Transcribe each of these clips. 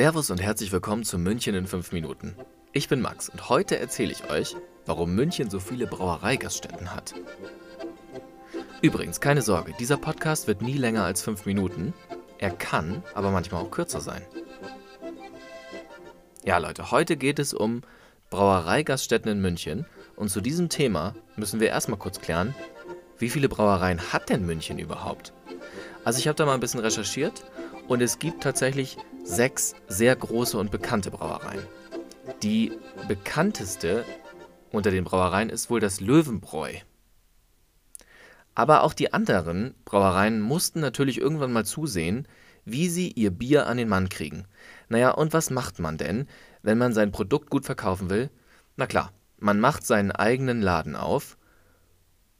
Servus und herzlich willkommen zu München in 5 Minuten. Ich bin Max und heute erzähle ich euch, warum München so viele Brauereigaststätten hat. Übrigens, keine Sorge, dieser Podcast wird nie länger als 5 Minuten. Er kann aber manchmal auch kürzer sein. Ja, Leute, heute geht es um Brauereigaststätten in München und zu diesem Thema müssen wir erstmal kurz klären, wie viele Brauereien hat denn München überhaupt? Also ich habe da mal ein bisschen recherchiert und es gibt tatsächlich sechs sehr große und bekannte Brauereien. Die bekannteste unter den Brauereien ist wohl das Löwenbräu. Aber auch die anderen Brauereien mussten natürlich irgendwann mal zusehen, wie sie ihr Bier an den Mann kriegen. Naja, und was macht man denn, wenn man sein Produkt gut verkaufen will? Na klar, man macht seinen eigenen Laden auf.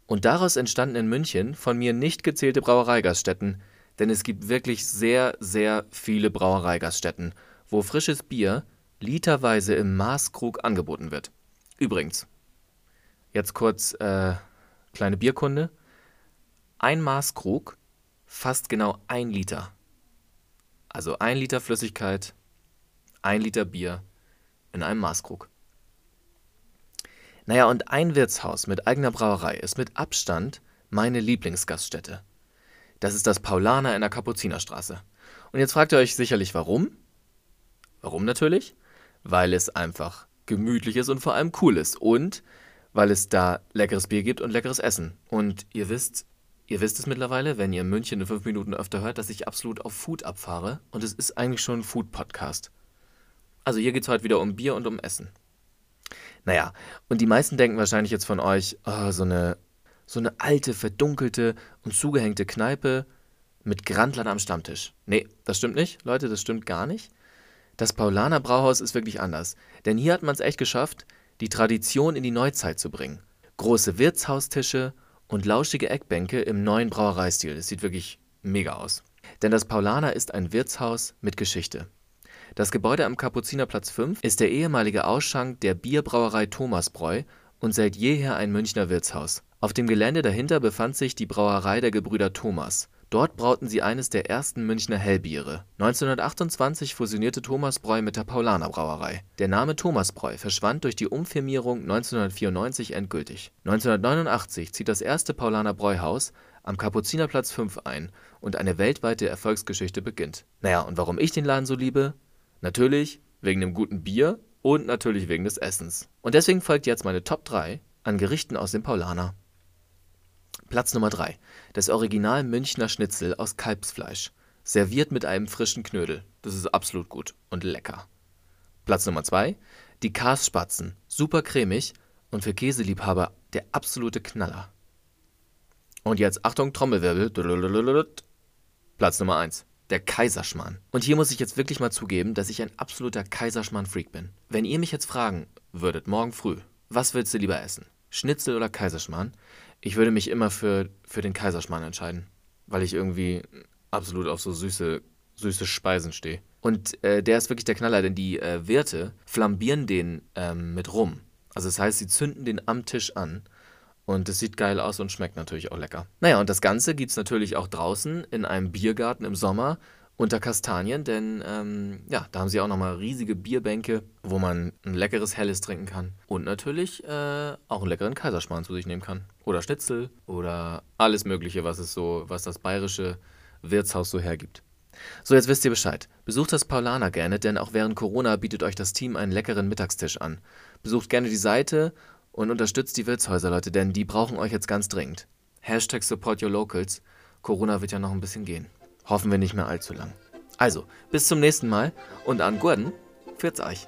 Und daraus entstanden in München von mir nicht gezählte Brauereigaststätten, denn es gibt wirklich sehr, sehr viele Brauereigaststätten, wo frisches Bier literweise im Maßkrug angeboten wird. Übrigens, jetzt kurz äh, kleine Bierkunde. Ein Maßkrug fast genau ein Liter. Also ein Liter Flüssigkeit, ein Liter Bier in einem Maßkrug. Naja, und ein Wirtshaus mit eigener Brauerei ist mit Abstand meine Lieblingsgaststätte. Das ist das Paulaner in der Kapuzinerstraße. Und jetzt fragt ihr euch sicherlich, warum? Warum natürlich? Weil es einfach gemütlich ist und vor allem cool ist. Und weil es da leckeres Bier gibt und leckeres Essen. Und ihr wisst, ihr wisst es mittlerweile, wenn ihr München in fünf Minuten öfter hört, dass ich absolut auf Food abfahre. Und es ist eigentlich schon ein Food-Podcast. Also hier geht es heute wieder um Bier und um Essen. Naja, und die meisten denken wahrscheinlich jetzt von euch, oh, so eine so eine alte, verdunkelte und zugehängte Kneipe mit Grandlern am Stammtisch. Nee, das stimmt nicht, Leute, das stimmt gar nicht. Das Paulaner Brauhaus ist wirklich anders, denn hier hat man es echt geschafft, die Tradition in die Neuzeit zu bringen. Große Wirtshaustische und lauschige Eckbänke im neuen Brauereistil. Das sieht wirklich mega aus. Denn das Paulaner ist ein Wirtshaus mit Geschichte. Das Gebäude am Kapuzinerplatz 5 ist der ehemalige Ausschank der Bierbrauerei Thomasbräu und seit jeher ein Münchner Wirtshaus. Auf dem Gelände dahinter befand sich die Brauerei der Gebrüder Thomas. Dort brauten sie eines der ersten Münchner Hellbiere. 1928 fusionierte Thomasbräu mit der Paulaner Brauerei. Der Name Thomasbräu verschwand durch die Umfirmierung 1994 endgültig. 1989 zieht das erste Paulaner Bräuhaus am Kapuzinerplatz 5 ein und eine weltweite Erfolgsgeschichte beginnt. Naja, und warum ich den Laden so liebe? Natürlich wegen dem guten Bier und natürlich wegen des Essens. Und deswegen folgt jetzt meine Top 3 an Gerichten aus dem Paulaner. Platz Nummer 3. Das Original Münchner Schnitzel aus Kalbsfleisch. Serviert mit einem frischen Knödel. Das ist absolut gut und lecker. Platz Nummer 2. Die Karsspatzen. Super cremig und für Käseliebhaber der absolute Knaller. Und jetzt Achtung, Trommelwirbel. Platz Nummer 1. Der Kaiserschmarrn. Und hier muss ich jetzt wirklich mal zugeben, dass ich ein absoluter Kaiserschmarrn-Freak bin. Wenn ihr mich jetzt fragen würdet, morgen früh, was willst du lieber essen? Schnitzel oder Kaiserschmarrn? Ich würde mich immer für, für den Kaiserschmarrn entscheiden, weil ich irgendwie absolut auf so süße, süße Speisen stehe. Und äh, der ist wirklich der Knaller, denn die äh, Wirte flambieren den ähm, mit Rum. Also das heißt, sie zünden den am Tisch an. Und es sieht geil aus und schmeckt natürlich auch lecker. Naja, und das Ganze gibt es natürlich auch draußen in einem Biergarten im Sommer unter Kastanien, denn ähm, ja, da haben sie auch nochmal riesige Bierbänke, wo man ein leckeres Helles trinken kann. Und natürlich äh, auch einen leckeren Kaiserschmarrn zu sich nehmen kann. Oder Schnitzel oder alles Mögliche, was es so, was das bayerische Wirtshaus so hergibt. So, jetzt wisst ihr Bescheid. Besucht das Paulaner gerne, denn auch während Corona bietet euch das Team einen leckeren Mittagstisch an. Besucht gerne die Seite und unterstützt die Wirtshäuser, Leute, denn die brauchen euch jetzt ganz dringend. Hashtag Support Your Locals. Corona wird ja noch ein bisschen gehen. Hoffen wir nicht mehr allzu lang. Also, bis zum nächsten Mal und an Gordon, pfiat's euch.